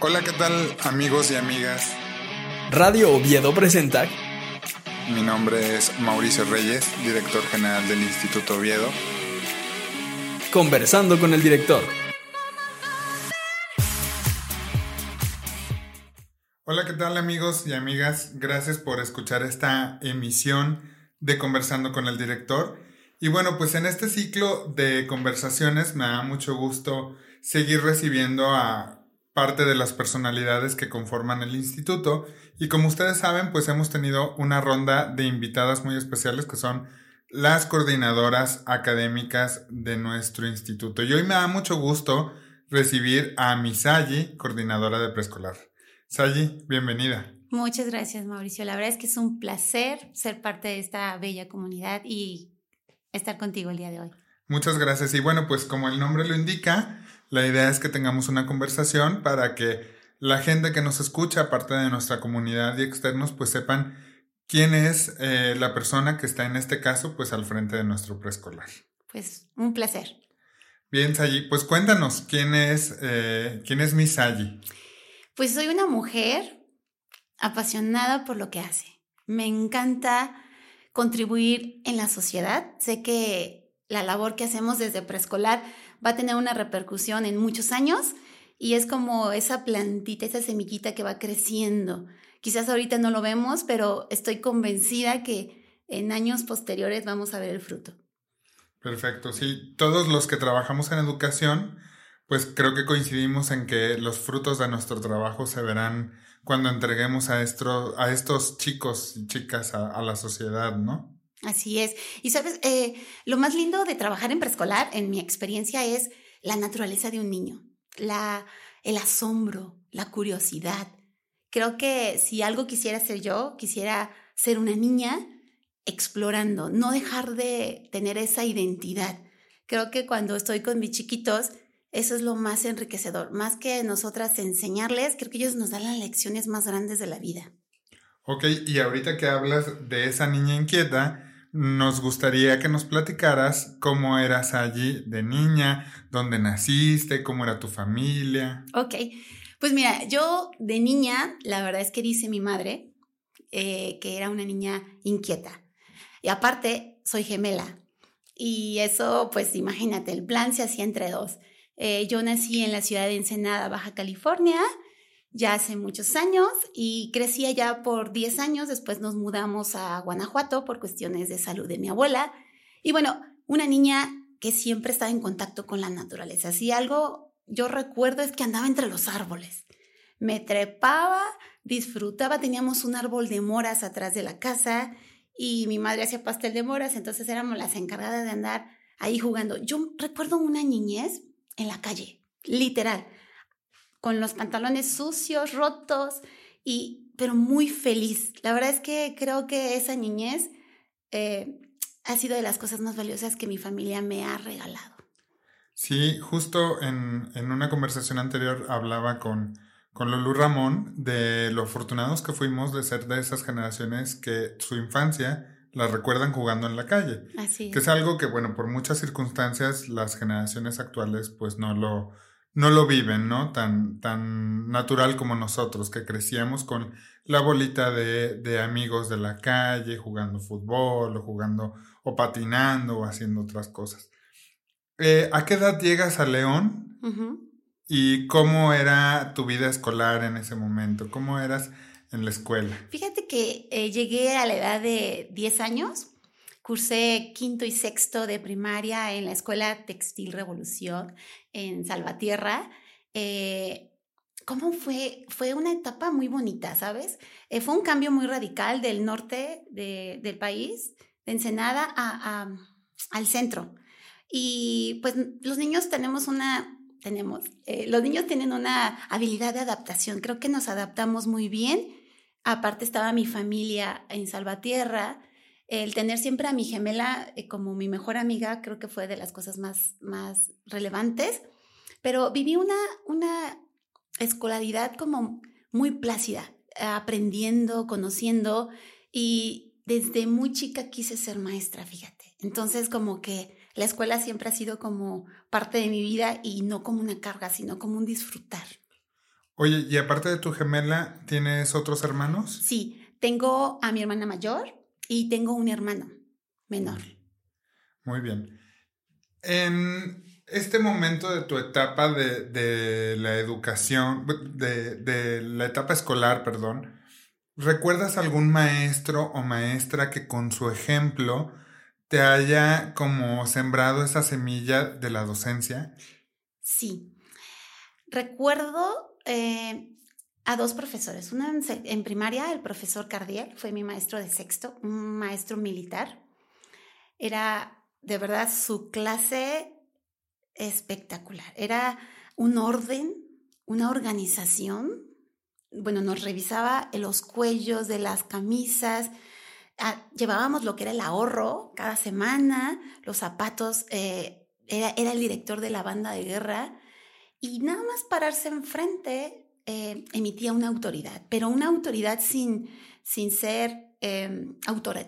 Hola, ¿qué tal amigos y amigas? Radio Oviedo presenta. Mi nombre es Mauricio Reyes, director general del Instituto Oviedo. Conversando con el director. Hola, ¿qué tal amigos y amigas? Gracias por escuchar esta emisión de Conversando con el director. Y bueno, pues en este ciclo de conversaciones me da mucho gusto seguir recibiendo a parte de las personalidades que conforman el instituto y como ustedes saben pues hemos tenido una ronda de invitadas muy especiales que son las coordinadoras académicas de nuestro instituto y hoy me da mucho gusto recibir a Misayi, coordinadora de preescolar. Sayi, bienvenida. Muchas gracias Mauricio, la verdad es que es un placer ser parte de esta bella comunidad y estar contigo el día de hoy. Muchas gracias y bueno pues como el nombre lo indica, la idea es que tengamos una conversación para que la gente que nos escucha, aparte de nuestra comunidad y externos, pues sepan quién es eh, la persona que está en este caso, pues al frente de nuestro preescolar. Pues un placer. Bien, Sayi, pues cuéntanos, ¿quién es, eh, quién es mi Sayi? Pues soy una mujer apasionada por lo que hace. Me encanta contribuir en la sociedad. Sé que la labor que hacemos desde preescolar va a tener una repercusión en muchos años y es como esa plantita, esa semillita que va creciendo. Quizás ahorita no lo vemos, pero estoy convencida que en años posteriores vamos a ver el fruto. Perfecto, sí. Todos los que trabajamos en educación, pues creo que coincidimos en que los frutos de nuestro trabajo se verán cuando entreguemos a, a estos chicos y chicas a la sociedad, ¿no? Así es. Y sabes, eh, lo más lindo de trabajar en preescolar, en mi experiencia, es la naturaleza de un niño, la, el asombro, la curiosidad. Creo que si algo quisiera ser yo, quisiera ser una niña explorando, no dejar de tener esa identidad. Creo que cuando estoy con mis chiquitos, eso es lo más enriquecedor. Más que nosotras enseñarles, creo que ellos nos dan las lecciones más grandes de la vida. Ok, y ahorita que hablas de esa niña inquieta, nos gustaría que nos platicaras cómo eras allí de niña, dónde naciste, cómo era tu familia. Ok, pues mira, yo de niña, la verdad es que dice mi madre eh, que era una niña inquieta. Y aparte, soy gemela. Y eso, pues imagínate, el plan se hacía entre dos. Eh, yo nací en la ciudad de Ensenada, Baja California, ya hace muchos años y crecí allá por 10 años. Después nos mudamos a Guanajuato por cuestiones de salud de mi abuela. Y bueno, una niña que siempre estaba en contacto con la naturaleza. Si algo yo recuerdo es que andaba entre los árboles. Me trepaba, disfrutaba, teníamos un árbol de moras atrás de la casa y mi madre hacía pastel de moras, entonces éramos las encargadas de andar ahí jugando. Yo recuerdo una niñez en la calle, literal con los pantalones sucios, rotos, y, pero muy feliz. La verdad es que creo que esa niñez eh, ha sido de las cosas más valiosas que mi familia me ha regalado. Sí, justo en, en una conversación anterior hablaba con, con Lulu Ramón de lo afortunados que fuimos de ser de esas generaciones que su infancia la recuerdan jugando en la calle. Así Que es algo que, bueno, por muchas circunstancias las generaciones actuales pues no lo, no lo viven, ¿no? Tan, tan natural como nosotros, que crecíamos con la bolita de, de, amigos de la calle, jugando fútbol, o jugando, o patinando, o haciendo otras cosas. Eh, ¿A qué edad llegas a León? ¿Y cómo era tu vida escolar en ese momento? ¿Cómo eras en la escuela? Fíjate que eh, llegué a la edad de 10 años Cursé quinto y sexto de primaria en la Escuela Textil Revolución en Salvatierra. Eh, ¿Cómo fue? Fue una etapa muy bonita, ¿sabes? Eh, fue un cambio muy radical del norte del país, de Ensenada, a, al centro. Y pues los niños tenemos una tenemos. Eh, los niños tienen una habilidad de adaptación. Creo que nos adaptamos muy bien. Aparte estaba mi familia en Salvatierra. El tener siempre a mi gemela eh, como mi mejor amiga creo que fue de las cosas más, más relevantes. Pero viví una, una escolaridad como muy plácida, aprendiendo, conociendo y desde muy chica quise ser maestra, fíjate. Entonces como que la escuela siempre ha sido como parte de mi vida y no como una carga, sino como un disfrutar. Oye, y aparte de tu gemela, ¿tienes otros hermanos? Sí, tengo a mi hermana mayor y tengo un hermano menor. Muy bien. En este momento de tu etapa de, de la educación, de, de la etapa escolar, perdón, ¿recuerdas algún maestro o maestra que con su ejemplo te haya como sembrado esa semilla de la docencia? Sí. Recuerdo eh, a dos profesores. En, en, primaria, el profesor Cardiel, fue mi maestro de sexto, un maestro militar. Era de verdad su clase espectacular. Era un orden, una organización. Bueno, nos revisaba los cuellos de las camisas, Ah, llevábamos lo que era el ahorro cada semana, los zapatos, eh, era, era, el director de la banda de guerra y nada más pararse enfrente eh, emitía una autoridad, pero una autoridad sin, sin ser eh,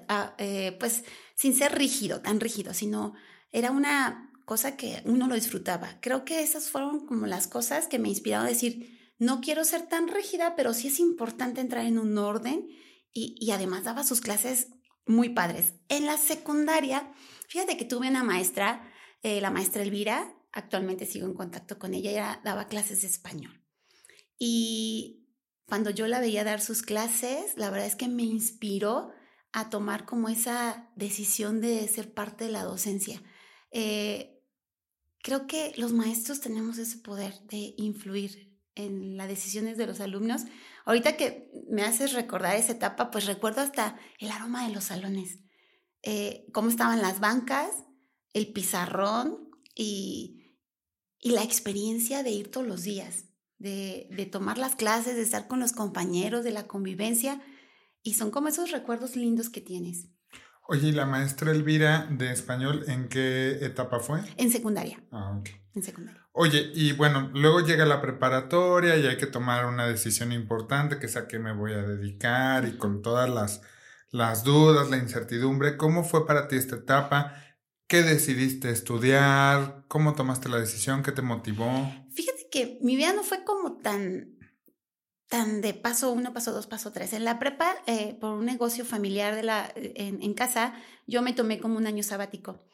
ah, eh, pues sin ser rígido, tan rígido, sino era una cosa que uno lo disfrutaba. Creo que esas fueron como las cosas que me inspiraron a decir, no quiero ser tan rígida, pero sí es importante entrar en un orden y, además daba sus clases muy padres. En la secundaria, fíjate que tuve una maestra, eh, la maestra Elvira, actualmente sigo en contacto con ella, ella daba clases de español. Y cuando yo la veía dar sus clases, la verdad es que me inspiró a tomar como esa decisión de ser parte de la docencia. Eh, creo que los maestros tenemos ese poder de influir en las decisiones de los alumnos. Ahorita que me haces recordar esa etapa, pues recuerdo hasta el aroma de los salones, eh, cómo estaban las bancas, el pizarrón y, y, la experiencia de ir todos los días, de, de tomar las clases, de estar con los compañeros, de la convivencia. Y son como esos recuerdos lindos que tienes. Oye, ¿y la maestra Elvira de español en qué etapa fue? En secundaria. Ah, ok. En secundaria. Oye, y bueno, luego llega la preparatoria y hay que tomar una decisión importante, que es a qué me voy a dedicar y con todas las, las dudas, la incertidumbre. ¿Cómo fue para ti esta etapa? ¿Qué decidiste estudiar? ¿Cómo tomaste la decisión? ¿Qué te motivó? Fíjate mi vida no fue como tan tan de paso uno, paso dos, paso tres. En la prepa, eh, por un negocio familiar de la, en, en, casa, yo me tomé como un año sabático.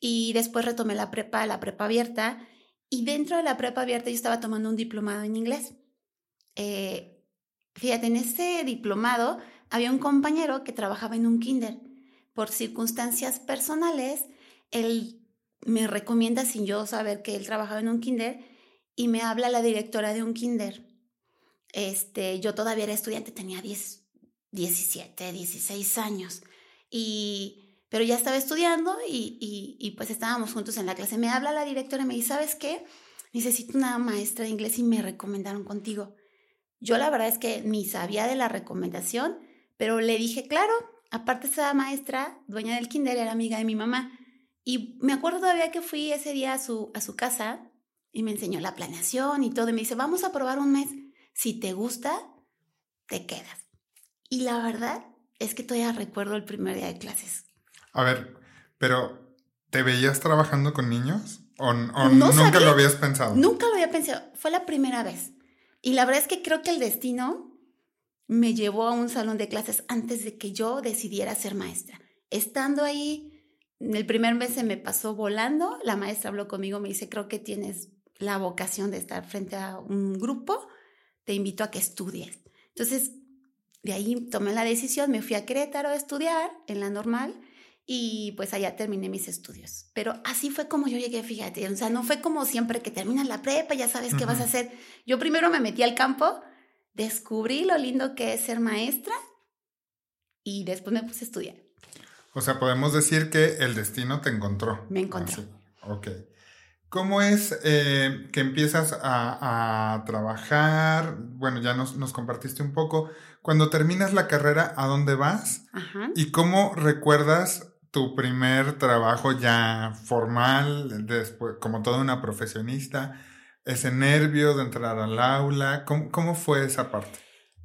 Y después retomé la prepa, la prepa abierta. Y dentro de la prepa abierta yo estaba tomando un diplomado en inglés. Eh, fíjate, en ese diplomado había un compañero que trabajaba en un kinder. Por circunstancias personales, él me recomienda, sin yo saber que él trabajaba en un kinder, y me habla la directora de un kinder este, yo todavía era estudiante, tenía 10, 17, 16 años. Y, pero ya estaba estudiando y, y, pues estábamos juntos en la clase. Me habla la directora y me dice, ¿sabes qué? Necesito una maestra de inglés y me recomendaron contigo. Yo la verdad es que ni sabía de la recomendación, pero le dije, claro, aparte esa maestra, dueña del kinder, era amiga de mi mamá. Y me acuerdo todavía que fui ese día a su, a su casa y me enseñó la planeación y todo. Y me dice, vamos a probar un mes. Si te gusta, te quedas. Y la verdad es que todavía recuerdo el primer día de clases. A ver, pero ¿te veías trabajando con niños? ¿O, nunca lo habías pensado? Nunca lo había pensado. Fue la primera vez. Y la verdad es que creo que el destino me llevó a un salón de clases antes de que yo decidiera ser maestra. Estando ahí, el primer mes se me pasó volando. La maestra habló conmigo, me dice, creo que tienes la vocación de estar frente a un grupo te invito a que estudies. Entonces, de ahí tomé la decisión, me fui a Querétaro a estudiar en la normal y pues allá terminé mis estudios. Pero así fue como yo llegué, fíjate, o sea, no fue como siempre que terminas la prepa, ya sabes qué vas a hacer. Yo primero me metí al campo, descubrí lo lindo que es ser maestra y después me puse a estudiar. O sea, podemos decir que el destino te encontró. Me encontró. Ok. ¿Cómo es eh, que empiezas a, a, trabajar? Bueno, ya nos, nos, compartiste un poco. Cuando terminas la carrera, ¿a dónde vas? Ajá. ¿Y cómo recuerdas tu primer trabajo ya formal, después, como toda una profesionista? Ese nervio de entrar al aula, ¿cómo, cómo fue esa parte?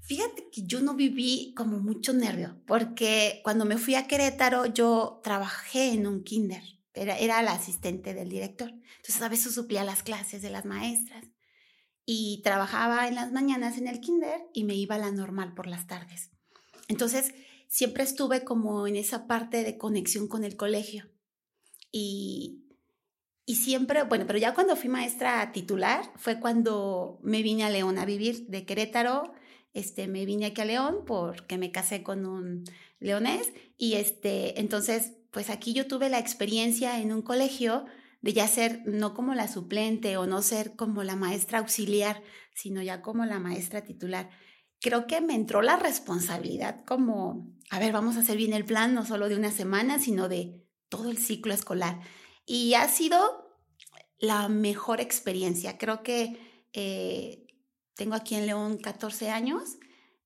Fíjate que yo no viví como mucho nervio, porque cuando me fui a Querétaro yo trabajé en un kinder, era, era la asistente del director, entonces a veces suplía las clases de las maestras y trabajaba en las mañanas en el kinder y me iba a la normal por las tardes. Entonces siempre estuve como en esa parte de conexión con el colegio. Y, y siempre, bueno, pero ya cuando fui maestra titular fue cuando me vine a León a vivir de Querétaro. Este, me vine aquí a León porque me casé con un leonés y este, entonces, pues aquí yo tuve la experiencia en un colegio de ya ser no como la suplente o no ser como la maestra auxiliar, sino ya como la maestra titular. Creo que me entró la responsabilidad como, a ver, vamos a hacer bien el plan, no solo de una semana, sino de todo el ciclo escolar. Y ha sido la mejor experiencia. Creo que eh, tengo aquí en León 14 años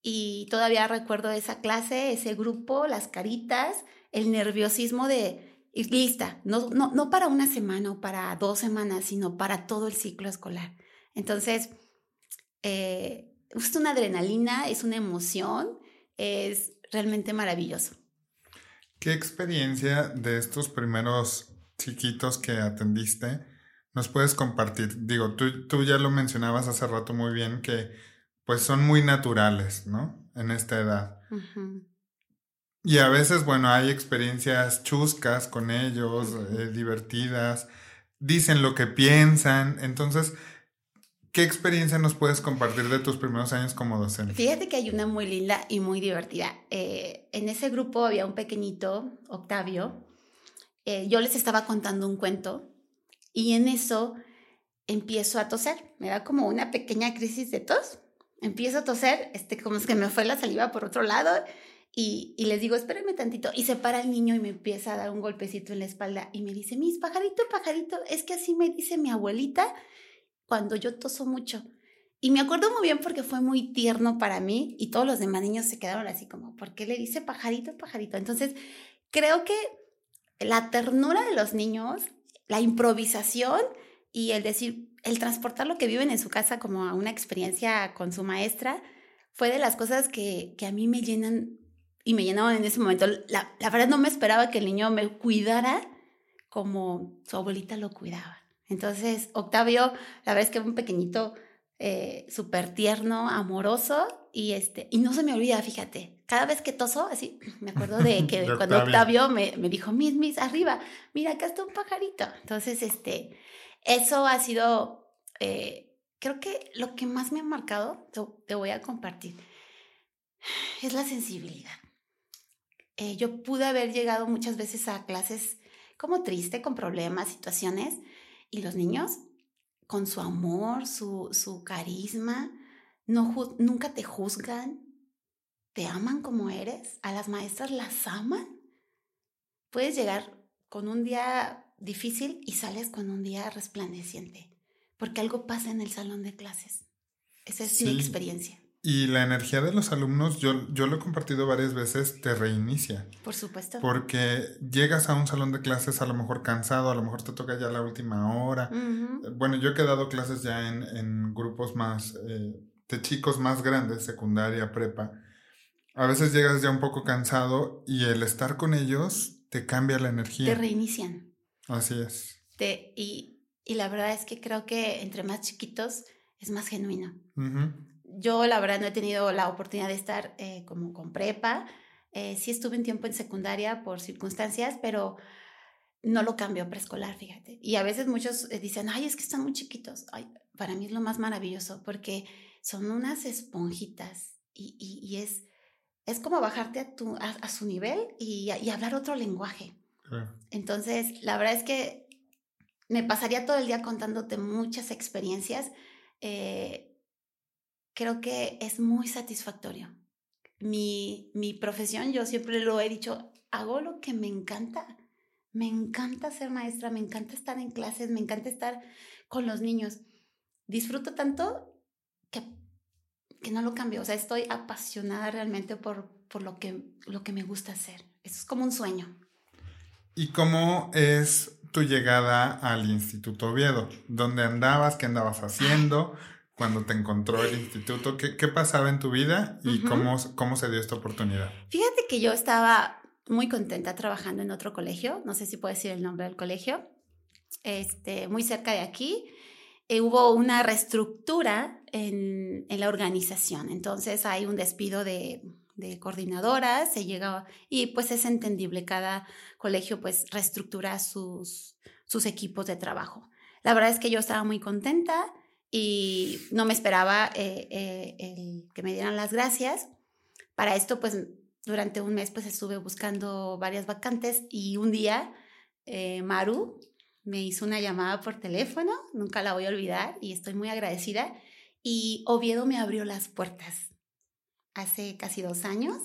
y todavía recuerdo esa clase, ese grupo, las caritas, el nerviosismo de ir lista, no, no, no para una semana o para dos semanas, sino para todo el ciclo escolar. Entonces, eh, es una adrenalina, es una emoción, es realmente maravilloso. ¿Qué experiencia de estos primeros chiquitos que atendiste nos puedes compartir? Digo, tú, tú ya lo mencionabas hace rato muy bien que pues son muy naturales, ¿no? En esta edad. Ujú. Y a veces, bueno, hay experiencias chuscas con ellos, eh, divertidas, dicen lo que piensan. Entonces, ¿qué experiencia nos puedes compartir de tus primeros años como docente? Fíjate que hay una muy linda y muy divertida. Eh, en ese grupo había un pequeñito, Octavio. Eh, yo les estaba contando un cuento y en eso empiezo a toser. Me da como una pequeña crisis de tos. Empiezo a toser, este, como es que me fue la saliva por otro lado y, y, les digo, espérenme tantito. Y se para el niño y me empieza a dar un golpecito en la espalda y me dice, mis pajarito, pajarito, es que así me dice mi abuelita cuando yo toso mucho. Y me acuerdo muy bien porque fue muy tierno para mí y todos los demás niños se quedaron así como, ¿por qué le dice pajarito, pajarito? Entonces, creo que la ternura de los niños, la improvisación y el decir, el transportar lo que viven en su casa como a una experiencia con su maestra, fue de las cosas que, que a mí me llenan y me llenaban en ese momento. La, la, verdad no me esperaba que el niño me cuidara como su abuelita lo cuidaba. Entonces, Octavio, la verdad es que un pequeñito eh, súper tierno, amoroso y, este, y no se me olvida, fíjate, cada vez que toso, así, me acuerdo de que de cuando Octavio, Octavio me, me, dijo, mis, mis, arriba, mira, acá está un pajarito. Entonces, este, eso ha sido, eh, creo que lo que más me ha marcado, te, voy a compartir, es la sensibilidad. Eh, yo pude haber llegado muchas veces a clases como triste, con problemas, situaciones, y los niños, con su amor, su, su carisma, no, nunca te juzgan, te aman como eres, a las maestras las aman. Puedes llegar con un día difícil y sales con un día resplandeciente, porque algo pasa en el salón de clases. Esa es sí. mi experiencia. Y la energía de los alumnos, yo, yo lo he compartido varias veces, te reinicia. Por supuesto. Porque llegas a un salón de clases a lo mejor cansado, a lo mejor te toca ya la última hora. Uh -huh. Bueno, yo he dado clases ya en, en grupos más, eh, de chicos más grandes, secundaria, prepa. A veces llegas ya un poco cansado y el estar con ellos te cambia la energía. Te reinician. Así es. Te, y, y la verdad es que creo que entre más chiquitos es más genuino. Uh -huh yo la verdad no he tenido la oportunidad de estar eh, como con prepa. Eh, sí estuve un tiempo en secundaria por circunstancias, pero no lo cambió a preescolar, fíjate. Y a veces muchos eh, dicen, ay, es que están muy chiquitos. Ay, para mí es lo más maravilloso porque son unas esponjitas y, y, y es, es como bajarte a, tu, a, a su nivel y, y, hablar otro lenguaje. Entonces, la verdad es que me pasaría todo el día contándote muchas experiencias. Eh, creo que es muy satisfactorio. Mi, mi profesión, yo siempre lo he dicho, hago lo que me encanta. Me encanta ser maestra, me encanta estar en clases, me encanta estar con los niños. Disfruto tanto que, que no lo cambio. O sea, estoy apasionada realmente por, por lo, que, lo que me gusta hacer. Eso es como un sueño. ¿Y cómo es tu llegada al Instituto Oviedo? ¿Dónde andabas? ¿Qué andabas haciendo? Cuando te encontró el instituto, ¿qué, qué pasaba en tu vida y cómo, cómo se dio esta oportunidad? Fíjate que yo estaba muy contenta trabajando en otro colegio, no sé si puedo decir el nombre del colegio, este, muy cerca de aquí. Eh, hubo una reestructura en, en, la organización, entonces hay un despido de, de coordinadoras, se llega y pues es entendible, cada colegio pues reestructura sus, sus equipos de trabajo. La verdad es que yo estaba muy contenta y no me esperaba eh, eh, que me dieran las gracias. Para esto pues durante un mes pues estuve buscando varias vacantes y un día eh, Maru me hizo una llamada por teléfono, nunca la voy a olvidar y estoy muy agradecida. Y Oviedo me abrió las puertas hace casi dos años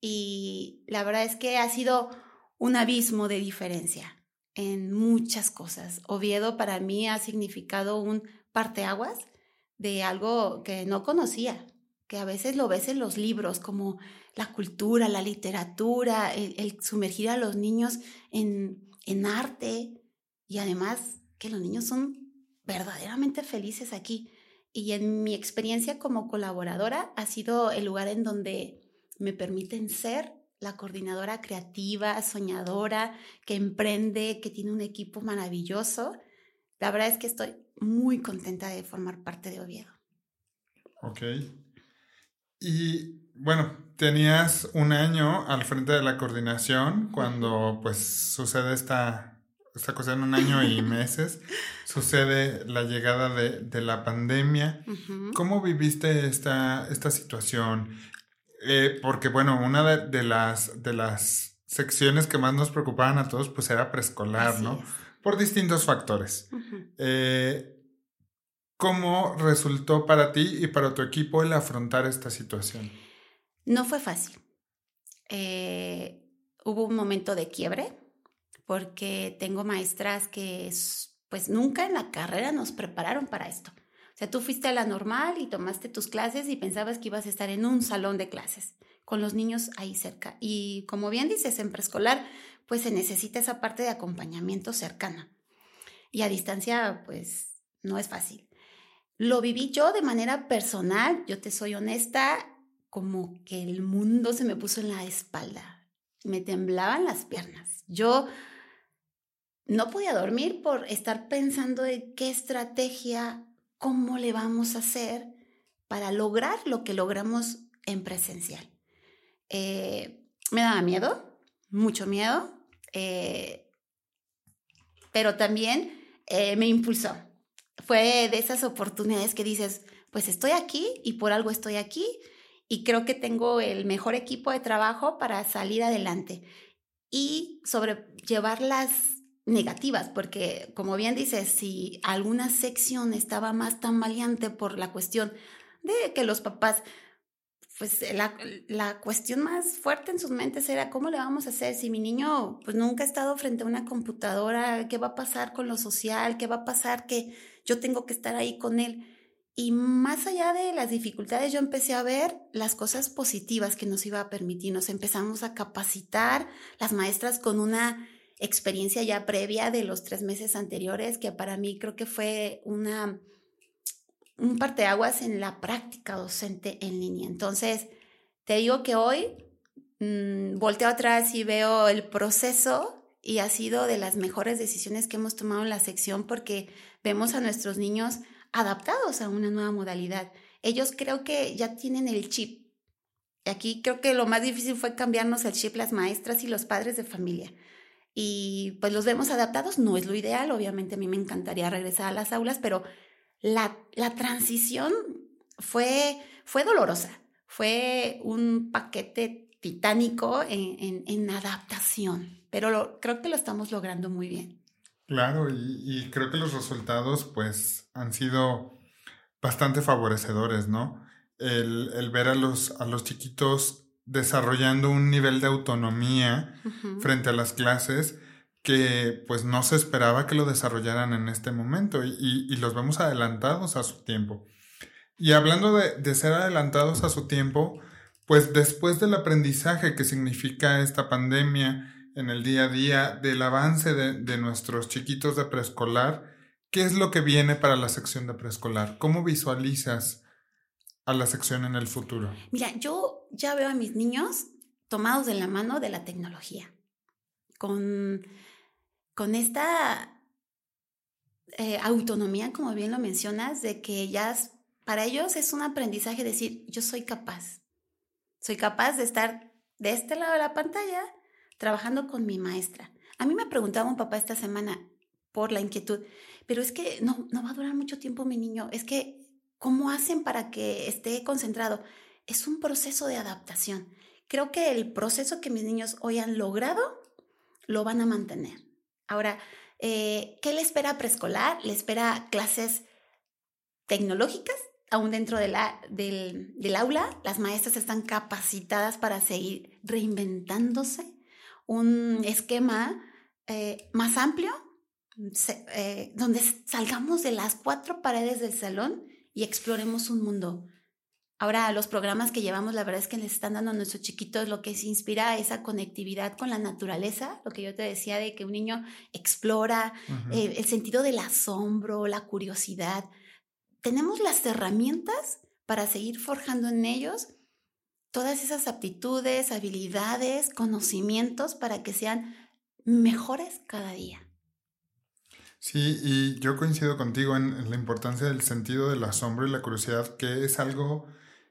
y la verdad es que ha sido un abismo de diferencia en muchas cosas. Oviedo para mí ha significado un parteaguas de algo que no conocía, que a veces lo ves en los libros, como la cultura, la literatura, el, sumergir a los niños en, en arte y además que los niños son verdaderamente felices aquí. Y en mi experiencia como colaboradora ha sido el lugar en donde me permiten ser la coordinadora creativa, soñadora, que emprende, que tiene un equipo maravilloso. La verdad es que estoy muy contenta de formar parte de Oviedo. Ok. Y bueno, tenías un año al frente de la coordinación cuando pues sucede esta esta cosa en un año y meses, sucede la llegada de, de la pandemia. ¿Cómo viviste esta, esta situación? Eh, porque, bueno, una de, las, de las secciones que más nos preocupaban a todos, pues era preescolar, ¿no? Por distintos factores. Eh, ¿Cómo resultó para ti y para tu equipo el afrontar esta situación? No fue fácil. Eh, hubo un momento de quiebre porque tengo maestras que pues nunca en la carrera nos prepararon para esto. O sea, tú fuiste a la normal y tomaste tus clases y pensabas que ibas a estar en un salón de clases con los niños ahí cerca. Y como bien dices, en preescolar, pues se necesita esa parte de acompañamiento cercana. Y a distancia, pues no es fácil. Lo viví yo de manera personal, yo te soy honesta, como que el mundo se me puso en la espalda, me temblaban las piernas. Yo no podía dormir por estar pensando en qué estrategia, cómo le vamos a hacer para lograr lo que logramos en presencial. Eh, me daba miedo, mucho miedo, eh, pero también eh, me impulsó. Fue de esas oportunidades que dices, pues estoy aquí y por algo estoy aquí y creo que tengo el mejor equipo de trabajo para salir adelante y sobrellevar las negativas, porque como bien dices, si alguna sección estaba más tan valiente por la cuestión de que los papás, pues la, la, cuestión más fuerte en sus mentes era cómo le vamos a hacer si mi niño pues nunca ha estado frente a una computadora, qué va a pasar con lo social, qué va a pasar que yo tengo que estar ahí con él. Y más allá de las dificultades, yo empecé a ver las cosas positivas que nos iba a permitir. Nos empezamos a capacitar las maestras con una experiencia ya previa de los tres meses anteriores, que para mí creo que fue una, un parteaguas en la práctica docente en línea. Entonces, te digo que hoy mmm, volteo atrás y veo el proceso y ha sido de las mejores decisiones que hemos tomado en la sección porque vemos a nuestros niños adaptados a una nueva modalidad. Ellos creo que ya tienen el chip. Aquí creo que lo más difícil fue cambiarnos el chip las maestras y los padres de familia y pues los vemos adaptados. No es lo ideal, obviamente a mí me encantaría regresar a las aulas, pero la, la transición fue, fue dolorosa, fue un paquete titánico en, en, adaptación, pero creo que lo estamos logrando muy bien. Claro, y, y, creo que los resultados pues han sido bastante favorecedores, ¿no? El, el ver a los, a los chiquitos desarrollando un nivel de autonomía frente a las clases que pues no se esperaba que lo desarrollaran en este momento y, los vemos adelantados a su tiempo. Y hablando de, ser adelantados a su tiempo, pues después del aprendizaje que significa esta pandemia en el día a día, del avance de, de nuestros chiquitos de preescolar, ¿qué es lo que viene para la sección de preescolar? ¿Cómo visualizas a la sección en el futuro? Mira, yo ya veo a mis niños tomados de la mano de la tecnología, con con esta eh, autonomía, como bien lo mencionas, de que ya para ellos es un aprendizaje decir, yo soy capaz, soy capaz de estar de este lado de la pantalla trabajando con mi maestra. A mí me preguntaba un papá esta semana por la inquietud, pero es que no, no va a durar mucho tiempo mi niño, es que, ¿cómo hacen para que esté concentrado? Es un proceso de adaptación. Creo que el proceso que mis niños hoy han logrado, lo van a mantener. Ahora, eh, ¿qué le espera preescolar? Le espera clases tecnológicas, aún dentro de la, del, aula. Las maestras están capacitadas para seguir reinventándose. Un esquema eh, más amplio, eh, donde salgamos de las cuatro paredes del salón y exploremos un mundo Ahora, los programas que llevamos, la verdad es que les están dando a nuestros chiquitos lo que se inspira esa conectividad con la naturaleza, lo que yo te decía de que un niño explora, eh, el sentido del asombro, la curiosidad. Tenemos las herramientas para seguir forjando en ellos todas esas aptitudes, habilidades, conocimientos para que sean mejores cada día. Sí, y yo coincido contigo en, la importancia del sentido del asombro y la curiosidad, que es algo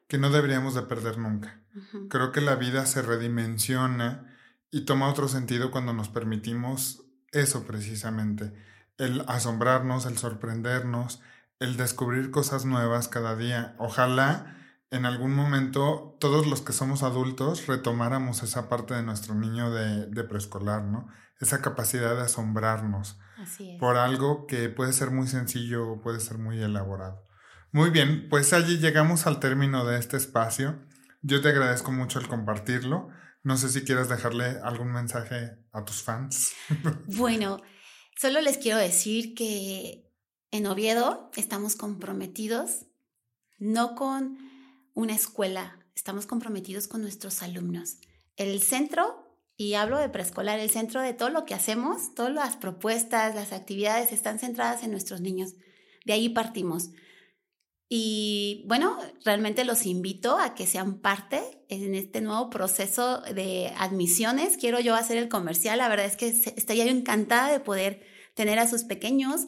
que no deberíamos de perder nunca. Creo que la vida se redimensiona y toma otro sentido cuando nos permitimos eso precisamente, el asombrarnos, el sorprendernos, el descubrir cosas nuevas cada día. Ojalá en algún momento todos los que somos adultos retomáramos esa parte de nuestro niño de, de preescolar, ¿no? Esa capacidad de asombrarnos por algo que puede ser muy sencillo o puede ser muy elaborado. Muy bien, pues allí llegamos al término de este espacio. Yo te agradezco mucho el compartirlo. No sé si quieres dejarle algún mensaje a tus fans. Bueno, solo les quiero decir que en Oviedo estamos comprometidos no con una escuela, estamos comprometidos con nuestros alumnos. El centro, y hablo de preescolar, el centro de todo lo que hacemos, todas las propuestas, las actividades están centradas en nuestros niños. De ahí partimos. Y bueno, realmente los invito a que sean parte en este nuevo proceso de admisiones. Quiero yo hacer el comercial. La verdad es que estoy encantada de poder tener a sus pequeños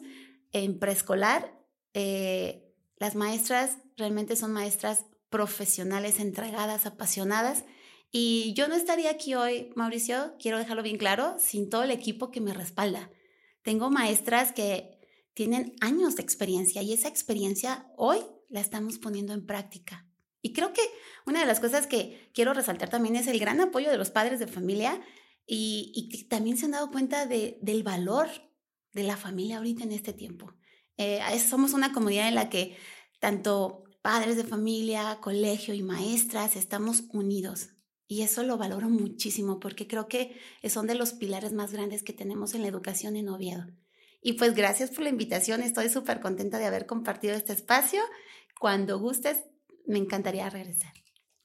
en preescolar. Eh, las maestras realmente son maestras profesionales, entregadas, apasionadas. Y yo no estaría aquí hoy, Mauricio, quiero dejarlo bien claro, sin todo el equipo que me respalda. Tengo maestras que tienen años de experiencia y esa experiencia hoy la estamos poniendo en práctica. Y creo que una de las cosas que quiero resaltar también es el gran apoyo de los padres de familia y, que también se han dado cuenta del valor de la familia ahorita en este tiempo. Eh, somos una comunidad en la que tanto padres de familia, colegio y maestras estamos unidos. Y eso lo valoro muchísimo porque creo que son de los pilares más grandes que tenemos en la educación en Oviedo. Y pues gracias por la invitación, estoy súper contenta de haber compartido este espacio. Cuando gustes, me encantaría regresar.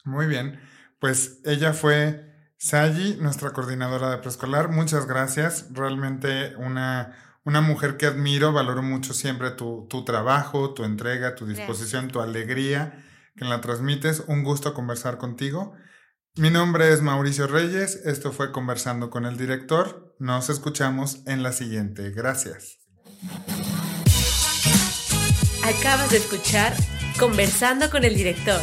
Muy bien, pues ella fue Sayi, nuestra coordinadora de preescolar. Muchas gracias, realmente una, una mujer que admiro, valoro mucho siempre tu, tu trabajo, tu entrega, tu disposición, tu alegría que la transmites. Un gusto conversar contigo. Mi nombre es Mauricio Reyes, esto fue Conversando con el Director, nos escuchamos en la siguiente, gracias. Acabas de escuchar Conversando con el Director